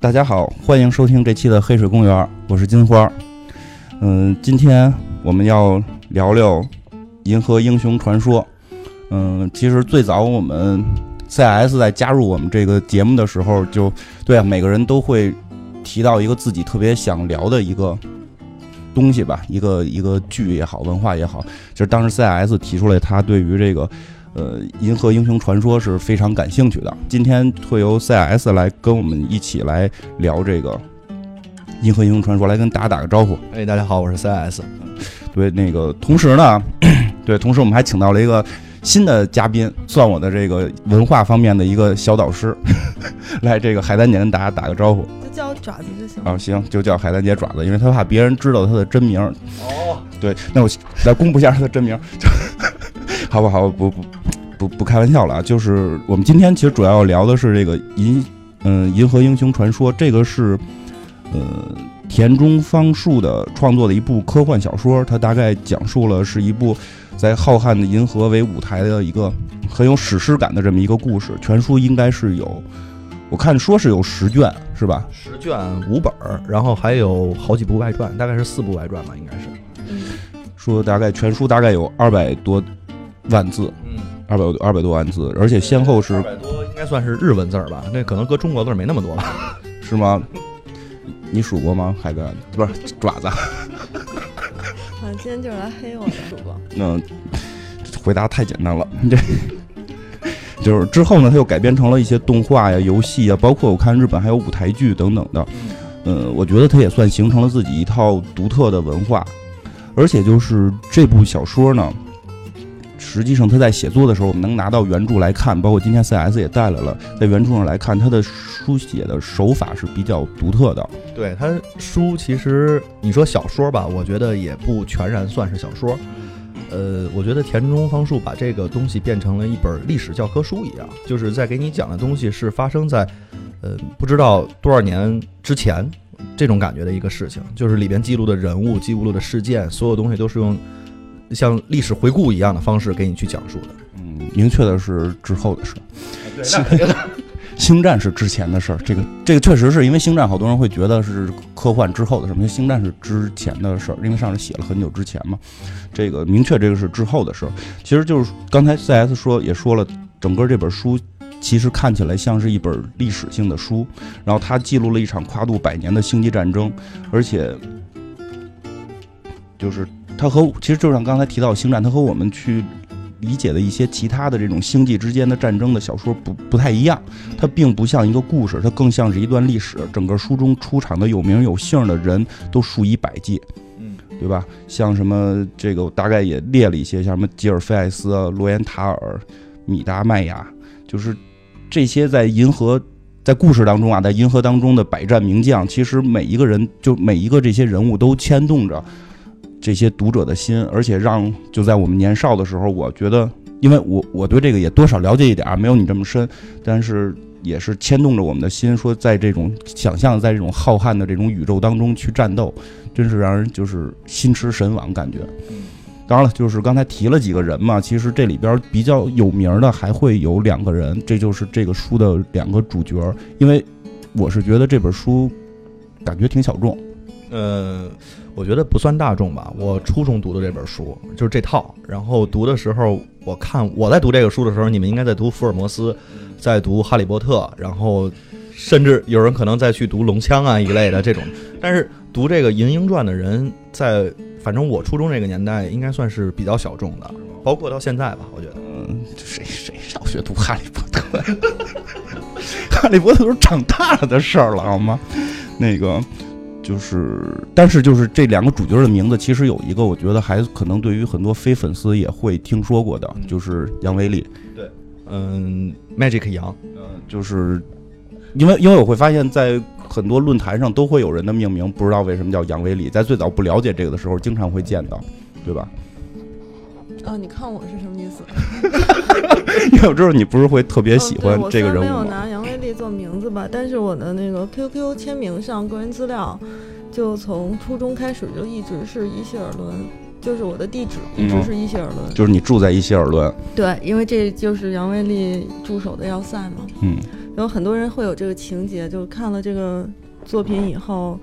大家好，欢迎收听这期的《黑水公园》，我是金花。嗯，今天我们要聊聊《银河英雄传说》。嗯，其实最早我们 CS 在加入我们这个节目的时候，就对啊，每个人都会提到一个自己特别想聊的一个东西吧，一个一个剧也好，文化也好。就是当时 CS 提出来，他对于这个呃《银河英雄传说》是非常感兴趣的。今天会由 CS 来跟我们一起来聊这个《银河英雄传说》，来跟大家打个招呼。哎，大家好，我是 CS。对，那个同时呢，对，同时我们还请到了一个新的嘉宾，算我的这个文化方面的一个小导师，来这个海丹姐跟大家打个招呼。就叫我爪子就行。啊，行，就叫海丹姐爪子，因为她怕别人知道她的真名。哦，对，那我来公布一下她的真名，就 好不好？不不不不开玩笑了啊！就是我们今天其实主要要聊的是这个银嗯《银河英雄传说》，这个是呃田中芳树的创作的一部科幻小说，它大概讲述了是一部在浩瀚的银河为舞台的一个很有史诗感的这么一个故事。全书应该是有，我看说是有十卷，是吧？十卷五本儿，然后还有好几部外传，大概是四部外传吧，应该是。嗯，说大概全书大概有二百多万字，嗯，二百二百多万字，而且先后是二百多，应该算是日文字儿吧？那可能搁中国字儿没那么多吧？是吗？你数过吗？海哥不是爪子，啊，今天就是来黑我的，主播。那回答太简单了，这就是之后呢，它又改编成了一些动画呀、游戏呀，包括我看日本还有舞台剧等等的。嗯，我觉得它也算形成了自己一套独特的文化，而且就是这部小说呢，实际上他在写作的时候，我们能拿到原著来看，包括今天 CS 也带来了，在原著上来看，他的书写的手法是比较独特的。对他书，其实你说小说吧，我觉得也不全然算是小说。呃，我觉得田中芳树把这个东西变成了一本历史教科书一样，就是在给你讲的东西是发生在，呃，不知道多少年之前这种感觉的一个事情，就是里边记录的人物、记录的事件，所有东西都是用像历史回顾一样的方式给你去讲述的。嗯，明确的是之后的事。对那肯定 星战是之前的事儿，这个这个确实是因为星战，好多人会觉得是科幻之后的事儿，因为星战是之前的事儿，因为上面写了很久之前嘛。这个明确这个是之后的事儿，其实就是刚才 CS 说也说了，整个这本书其实看起来像是一本历史性的书，然后它记录了一场跨度百年的星际战争，而且就是它和其实就像刚才提到星战，它和我们去理解的一些其他的这种星际之间的战争的小说不不太一样，它并不像一个故事，它更像是一段历史。整个书中出场的有名有姓的人都数以百计，嗯，对吧？像什么这个我大概也列了一些，像什么吉尔菲艾斯啊、罗延塔尔、米达麦亚，就是这些在银河。在故事当中啊，在银河当中的百战名将，其实每一个人就每一个这些人物都牵动着这些读者的心，而且让就在我们年少的时候，我觉得，因为我我对这个也多少了解一点儿，没有你这么深，但是也是牵动着我们的心，说在这种想象，在这种浩瀚的这种宇宙当中去战斗，真是让人就是心驰神往感觉。当然了，就是刚才提了几个人嘛，其实这里边比较有名的还会有两个人，这就是这个书的两个主角，因为我是觉得这本书感觉挺小众。呃，我觉得不算大众吧。我初中读的这本书就是这套，然后读的时候，我看我在读这个书的时候，你们应该在读福尔摩斯，在读哈利波特，然后甚至有人可能再去读龙枪啊一类的这种。但是读这个《银鹰传》的人，在反正我初中这个年代应该算是比较小众的，包括到现在吧，我觉得。嗯，谁谁上学读哈利波特？哈利波特都是长大了的事儿了，好吗？那个就是，但是就是这两个主角的名字，其实有一个，我觉得还可能对于很多非粉丝也会听说过的，就是杨威利。嗯，Magic 杨，嗯，就是因为因为我会发现，在很多论坛上都会有人的命名，不知道为什么叫杨威利，在最早不了解这个的时候，经常会见到，对吧？啊，你看我是什么意思？因为我知道你不是会特别喜欢这个人没有？拿杨威利做名字吧，但是我的那个 QQ 签名上个人资料，就从初中开始就一直是伊希尔伦，就是我的地址一直是伊希尔伦。就是你住在伊希尔伦，对，因为这就是杨威利驻守的要塞嘛。嗯，有很多人会有这个情节，就是看了这个作品以后，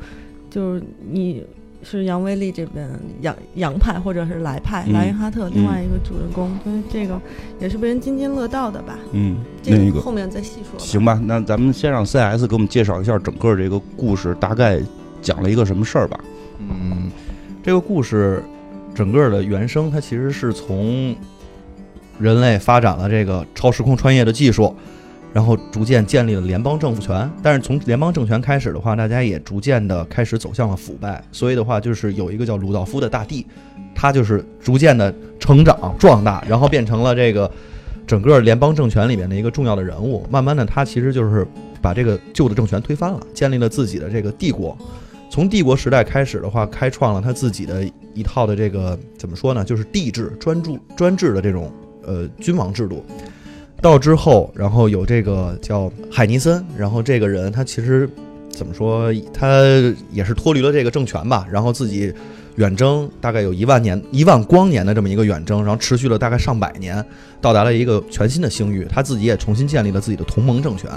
就是你是杨威利这边杨杨派或者是莱派，嗯莱因哈特另外一个主人公，因为这个也是被人津津乐道的吧。嗯，这个后面再细说。行吧，那咱们先让 CS 给我们介绍一下整个这个故事大概讲了一个什么事儿吧。嗯，这个故事整个的原生，它其实是从人类发展了这个超时空穿越的技术，然后逐渐建立了联邦政府权。但是从联邦政权开始的话，大家也逐渐的开始走向了腐败。所以的话，就是有一个叫鲁道夫的大帝，他就是逐渐的成长壮大，然后变成了这个整个联邦政权里面的一个重要的人物。慢慢的，他其实就是把这个旧的政权推翻了，建立了自己的这个帝国。从帝国时代开始的话，开创了他自己的一套的这个怎么说呢，就是帝制专注专制的这种呃君王制度。到之后，然后有这个叫海尼森，然后这个人他其实怎么说，他也是脱离了这个政权吧，然后自己远征，大概有一万年、一万光年的这么一个远征，然后持续了大概上百年，到达了一个全新的星域，他自己也重新建立了自己的同盟政权。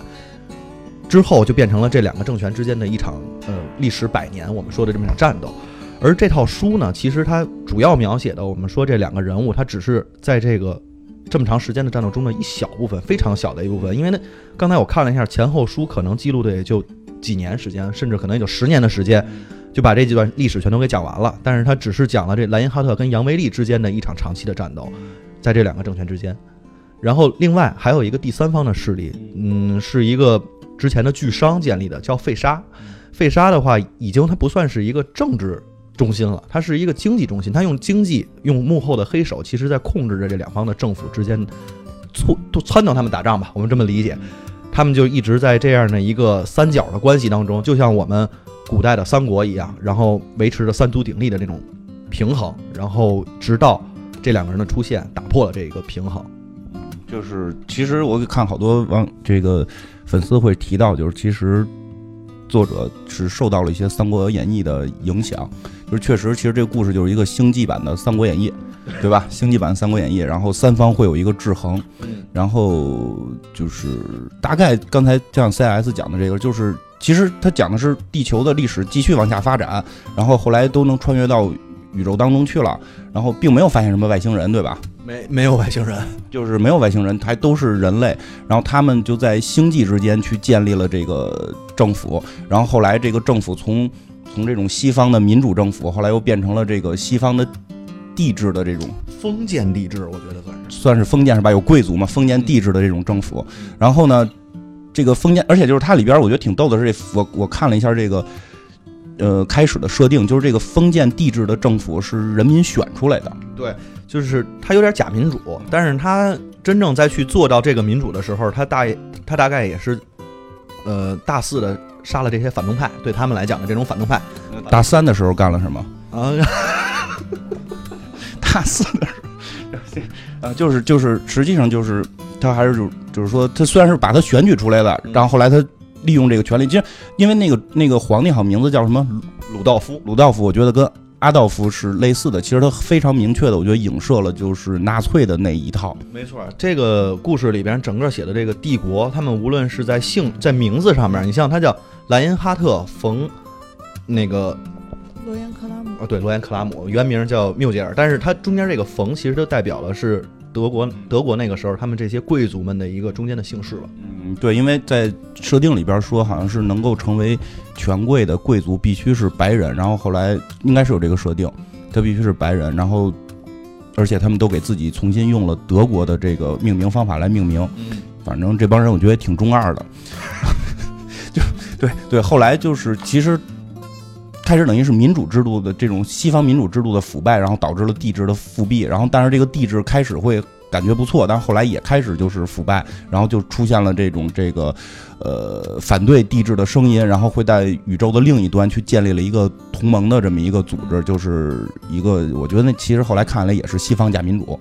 之后就变成了这两个政权之间的一场呃历时百年我们说的这么一场战斗。而这套书呢，其实它主要描写的我们说这两个人物，他只是在这个这么长时间的战斗中的一小部分，非常小的一部分。因为呢，刚才我看了一下前后书，可能记录的也就几年时间，甚至可能也就十年的时间，就把这几段历史全都给讲完了。但是它只是讲了这莱因哈特跟杨维利之间的一场长期的战斗，在这两个政权之间。然后另外还有一个第三方的势力，嗯，是一个之前的巨商建立的，叫费沙。费沙的话，已经它不算是一个政治中心了，它是一个经济中心。它用经济，用幕后的黑手，其实在控制着这两方的政府之间，促都撺掇他们打仗吧，我们这么理解。他们就一直在这样的一个三角的关系当中，就像我们古代的三国一样，然后维持着三足鼎立的这种平衡，然后直到这两个人的出现，打破了这个平衡。就是其实我看好多网这个粉丝会提到，就是其实作者是受到了一些《三国演义》的影响，就是确实，其实这个故事就是一个星际版的《三国演义》，对吧？星际版《三国演义》，然后三方会有一个制衡，然后就是大概刚才像 CS 讲的这个，就是其实他讲的是地球的历史继续往下发展，然后后来都能穿越到宇宙当中去了，然后并没有发现什么外星人，对吧？没没有外星人，就是没有外星人，还都是人类。然后他们就在星际之间去建立了这个政府。然后后来这个政府从从这种西方的民主政府，后来又变成了这个西方的帝制的这种，封建帝制，我觉得算是。算是封建是吧？有贵族嘛，封建帝制的这种政府。然后呢，这个封建，而且就是它里边我觉得挺逗的是这，我我看了一下这个。呃，开始的设定就是这个封建帝制的政府是人民选出来的，对，就是他有点假民主，但是他真正再去做到这个民主的时候，他大他大概也是，呃，大肆的杀了这些反动派，对他们来讲的这种反动派。大三的时候干了什么？啊，大四的时候，呃，就是就是，实际上就是他还是就就是说，他虽然是把他选举出来的，然后后来他利用这个权利，其实因为那个那个皇帝好像名字叫什么鲁道夫，鲁道夫，我觉得跟阿道夫是类似的。其实他非常明确的，我觉得影射了就是纳粹的那一套。没错，这个故事里边整个写的这个帝国，他们无论是在姓在名字上面，你像他叫莱因哈特·冯那个罗恩克拉姆哦，对，罗恩克拉姆，原名叫缪杰尔，但是他中间这个冯其实就代表了是德国德国那个时候他们这些贵族们的一个中间的姓氏了。嗯，对，因为在设定里边说，好像是能够成为权贵的贵族必须是白人，然后后来应该是有这个设定，他必须是白人，然后而且他们都给自己重新用了德国的这个命名方法来命名，嗯，反正这帮人我觉得挺中二的，就对对，后来就是其实开始等于是民主制度的这种西方民主制度的腐败，然后导致了帝制的复辟，然后但是这个帝制开始会感觉不错，但是后来也开始就是腐败，然后就出现了这种这个呃反对帝制的声音，然后会在宇宙的另一端去建立了一个同盟的这么一个组织，就是一个我觉得那其实后来看来也是西方假民主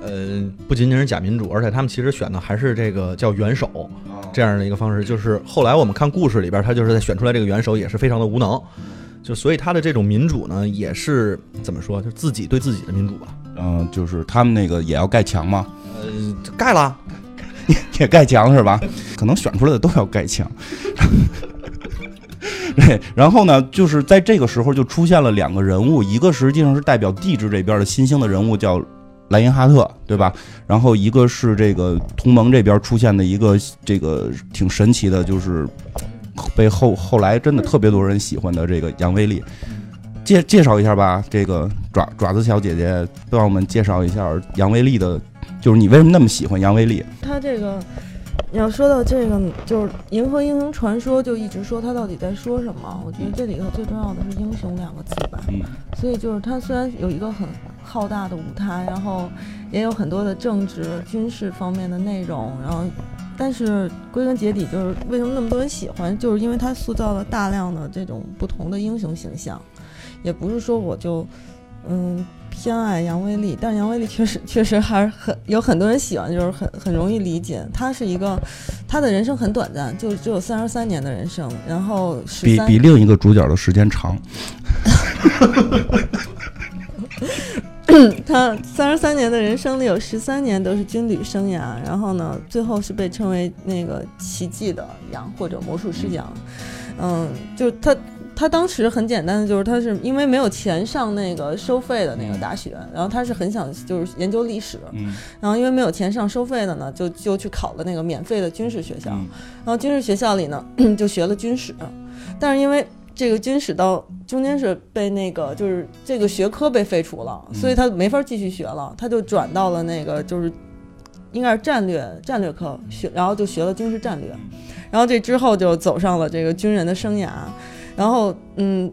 呃，不仅仅是假民主，而且他们其实选的还是这个叫元首这样的一个方式。就是后来我们看故事里边，他就是在选出来这个元首也是非常的无能，就所以他的这种民主呢，也是怎么说，就自己对自己的民主吧。嗯、就是他们那个也要盖墙吗，呃，盖了，也 也盖墙是吧？可能选出来的都要盖墙。对，然后呢，就是在这个时候就出现了两个人物，一个实际上是代表帝制这边的新兴的人物，叫莱因哈特，对吧？然后一个是这个同盟这边出现的一个这个挺神奇的，就是被后后来真的特别多人喜欢的这个杨威力。介介绍一下吧，这个爪爪子小姐姐帮我们介绍一下杨威力的，就是你为什么那么喜欢杨威力？他这个，你要说到这个，就是《银河英雄传说》，就一直说他到底在说什么？我觉得这里头最重要的是“英雄”两个字吧。嗯所以就是他虽然有一个很浩大的舞台，然后也有很多的政治、军事方面的内容，然后，但是归根结底就是为什么那么多人喜欢，就是因为他塑造了大量的这种不同的英雄形象，也不是说我就嗯偏爱杨威利，但是杨威利确实 确实还是很有很多人喜欢，就是很很容易理解。他是一个他的人生很短暂，就只有三十三年的人生，然后比比另一个主角的时间长。他三十三年的人生里有十三年都是军旅生涯，然后呢，最后是被称为那个奇迹的羊或者魔术师羊。嗯，就他他当时很简单的，就是他是因为没有钱上那个收费的那个大学，然后他是很想就是研究历史，嗯。然后因为没有钱上收费的呢，就就去考了那个免费的军事学校。嗯然后军事学校里呢，就学了军史，但是因为这个军史到中间是被那个就是这个学科被废除了，嗯。所以他没法继续学了，他就转到了那个就是应该是战略战略科学，然后就学了军事战略，然后这之后就走上了这个军人的生涯，然后嗯，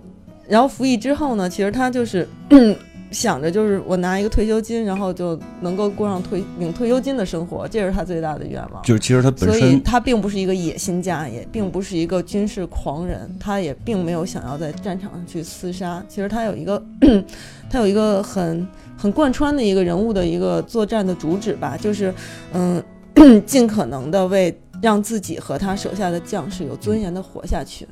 然后服役之后呢，其实他就是。想着就是我拿一个退休金，然后就能够过上退领退休金的生活，这是他最大的愿望。就是其实他本身所以身他并不是一个野心家，也并不是一个军事狂人，他也并没有想要在战场上去厮杀。其实他有一个，他有一个很很贯穿的一个人物的一个作战的主旨吧，就是嗯，尽可能的为让自己和他手下的将士有尊严的活下去。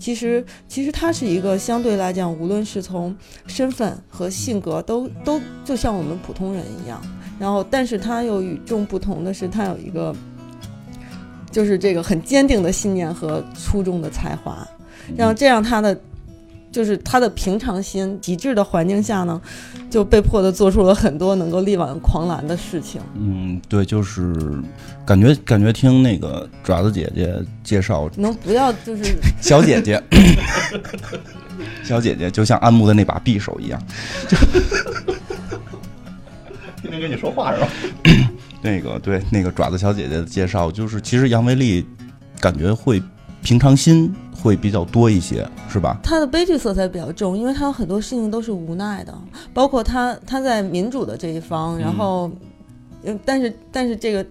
其实，其实他是一个相对来讲，无论是从身份和性格都都就像我们普通人一样。然后，但是他又与众不同的是，他有一个就是这个很坚定的信念和出众的才华，然后这样他的就是他的平常心、极致的环境下呢，就被迫的做出了很多能够力挽狂澜的事情。嗯，对，就是感觉感觉听那个爪子姐姐介绍，能不要就是 小姐姐，小姐姐就像安慕的那把匕首一样。就天天跟你说话是吧？那个对那个爪子小姐姐的介绍，就是其实杨维利感觉会平常心会比较多一些，是吧？他的悲剧色彩比较重，因为他有很多事情都是无奈的，包括他他在民主的这一方，然后，嗯，但是但是这个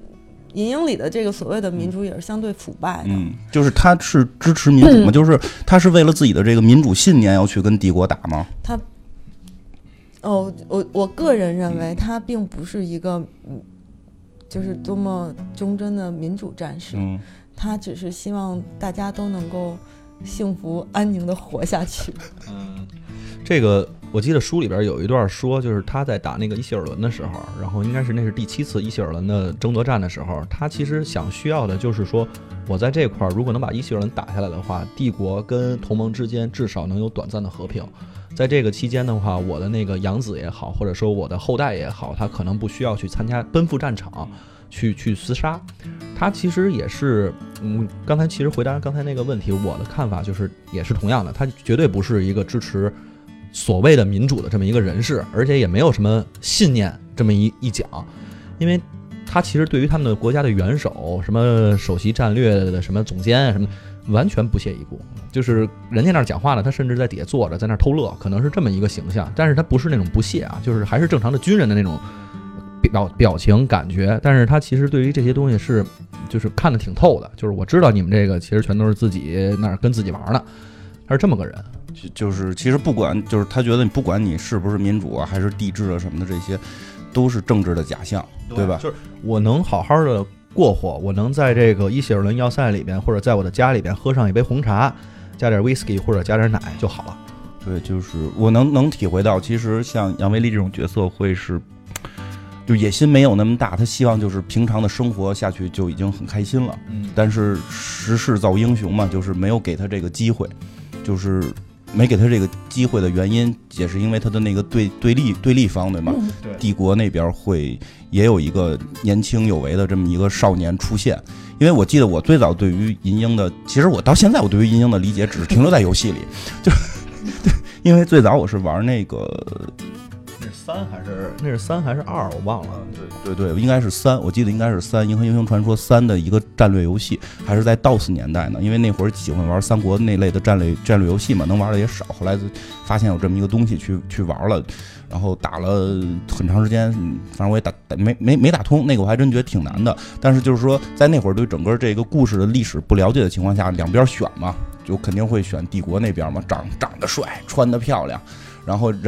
银鹰里的这个所谓的民主也是相对腐败的，嗯，就是他是支持民主吗？就是他是为了自己的这个民主信念要去跟帝国打吗？他，哦，我我个人认为他并不是一个，嗯，就是多么忠贞的民主战士，嗯他只是希望大家都能够幸福安宁的活下去。嗯，这个我记得书里边有一段说，就是他在打那个伊希尔伦的时候，然后应该是那是第七次伊希尔伦的争夺战的时候，他其实想需要的就是说，我在这块儿如果能把伊希尔伦打下来的话，帝国跟同盟之间至少能有短暂的和平。在这个期间的话，我的那个养子也好，或者说我的后代也好，他可能不需要去参加奔赴战场，去去厮杀。他其实也是，嗯，刚才其实回答刚才那个问题，我的看法就是也是同样的，他绝对不是一个支持所谓的民主的这么一个人士，而且也没有什么信念这么一一讲，因为他其实对于他们的国家的元首、什么首席战略的什么总监什么，完全不屑一顾。就是人家那儿讲话呢，他甚至在底下坐着，在那儿偷乐，可能是这么一个形象。但是他不是那种不屑啊，就是还是正常的军人的那种表表情感觉。但是他其实对于这些东西是，就是看得挺透的。就是我知道你们这个其实全都是自己那儿跟自己玩呢，他是这么个人。就就是其实不管，就是他觉得你不管你是不是民主啊，还是帝制啊什么的，这些都是政治的假象，对吧？就是我能好好的过活，我能在这个伊希尔伦要塞里边，或者在我的家里边喝上一杯红茶，加点 whisky 或者加点奶就好了。对，就是我能能体会到，其实像杨维利这种角色会是，就野心没有那么大，他希望就是平常的生活下去就已经很开心了。嗯，但是时势造英雄嘛，就是没有给他这个机会，就是没给他这个机会的原因，也是因为他的那个对对立对立方对吗？对帝国那边会也有一个年轻有为的这么一个少年出现。因为我记得我最早对于银鹰的，其实我到现在我对于银鹰的理解只是停留在游戏里，就 因为最早我是玩那个那是三还是那是三还是二？我忘了。对对对，应该是三，我记得应该是三《银河英雄传说三》的一个战略游戏，还是在 DOS 年代呢。因为那会儿喜欢玩三国那类的战略战略游戏嘛，能玩的也少。后来发现有这么一个东西去去玩了，然后打了很长时间，嗯反正我也打打没没没打通，那个我还真觉得挺难的。但是就是说，在那会儿对整个这个故事的历史不了解的情况下，两边选嘛，就肯定会选帝国那边嘛，长长得帅，穿得漂亮，然后人。